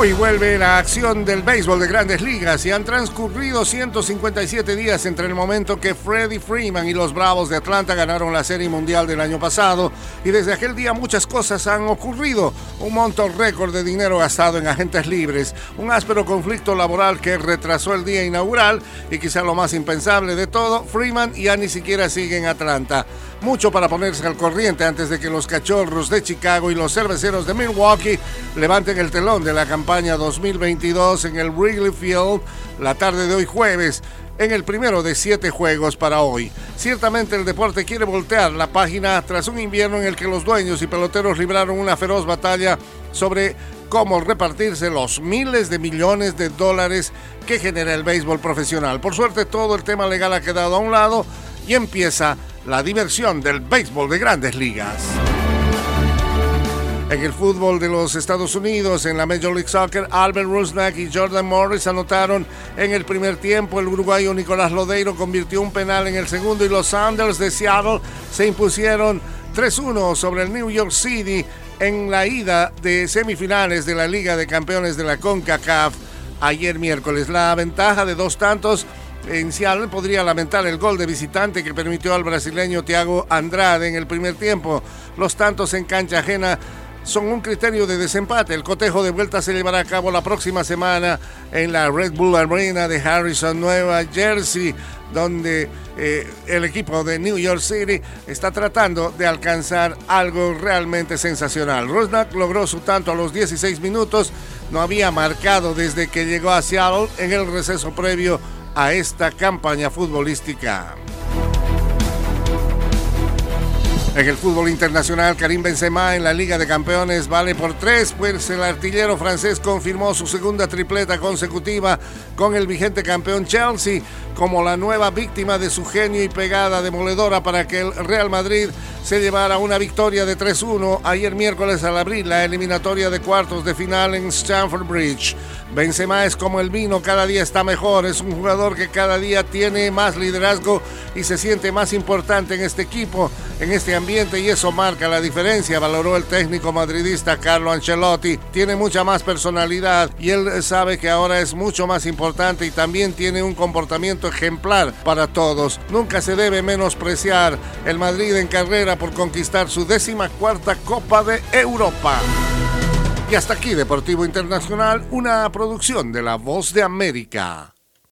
Hoy vuelve la acción del béisbol de grandes ligas y han transcurrido 157 días entre el momento que Freddie Freeman y los Bravos de Atlanta ganaron la Serie Mundial del año pasado y desde aquel día muchas cosas han ocurrido. Un monto récord de dinero gastado en agentes libres, un áspero conflicto laboral que retrasó el día inaugural y quizá lo más impensable de todo, Freeman ya ni siquiera sigue en Atlanta. Mucho para ponerse al corriente antes de que los cachorros de Chicago y los cerveceros de Milwaukee levanten el telón de la campaña 2022 en el Wrigley Field la tarde de hoy jueves en el primero de siete juegos para hoy. Ciertamente el deporte quiere voltear la página tras un invierno en el que los dueños y peloteros libraron una feroz batalla sobre cómo repartirse los miles de millones de dólares que genera el béisbol profesional. Por suerte todo el tema legal ha quedado a un lado y empieza la diversión del béisbol de grandes ligas. En el fútbol de los Estados Unidos, en la Major League Soccer, Albert Rusnak y Jordan Morris anotaron en el primer tiempo. El uruguayo Nicolás Lodeiro convirtió un penal en el segundo y los Sanders de Seattle se impusieron 3-1 sobre el New York City en la ida de semifinales de la Liga de Campeones de la CONCACAF ayer miércoles. La ventaja de dos tantos en podría lamentar el gol de visitante que permitió al brasileño Thiago Andrade en el primer tiempo. Los tantos en cancha ajena son un criterio de desempate. El cotejo de vuelta se llevará a cabo la próxima semana en la Red Bull Arena de Harrison, Nueva Jersey, donde eh, el equipo de New York City está tratando de alcanzar algo realmente sensacional. Rosnak logró su tanto a los 16 minutos, no había marcado desde que llegó a Seattle en el receso previo a esta campaña futbolística. En el fútbol internacional, Karim Benzema en la Liga de Campeones vale por tres, pues el artillero francés confirmó su segunda tripleta consecutiva con el vigente campeón Chelsea como la nueva víctima de su genio y pegada demoledora para que el Real Madrid se llevara una victoria de 3-1 ayer miércoles al abrir la eliminatoria de cuartos de final en Stamford Bridge. Benzema es como el vino, cada día está mejor, es un jugador que cada día tiene más liderazgo y se siente más importante en este equipo, en este y eso marca la diferencia, valoró el técnico madridista Carlo Ancelotti. Tiene mucha más personalidad y él sabe que ahora es mucho más importante y también tiene un comportamiento ejemplar para todos. Nunca se debe menospreciar el Madrid en carrera por conquistar su décima cuarta Copa de Europa. Y hasta aquí Deportivo Internacional, una producción de La Voz de América.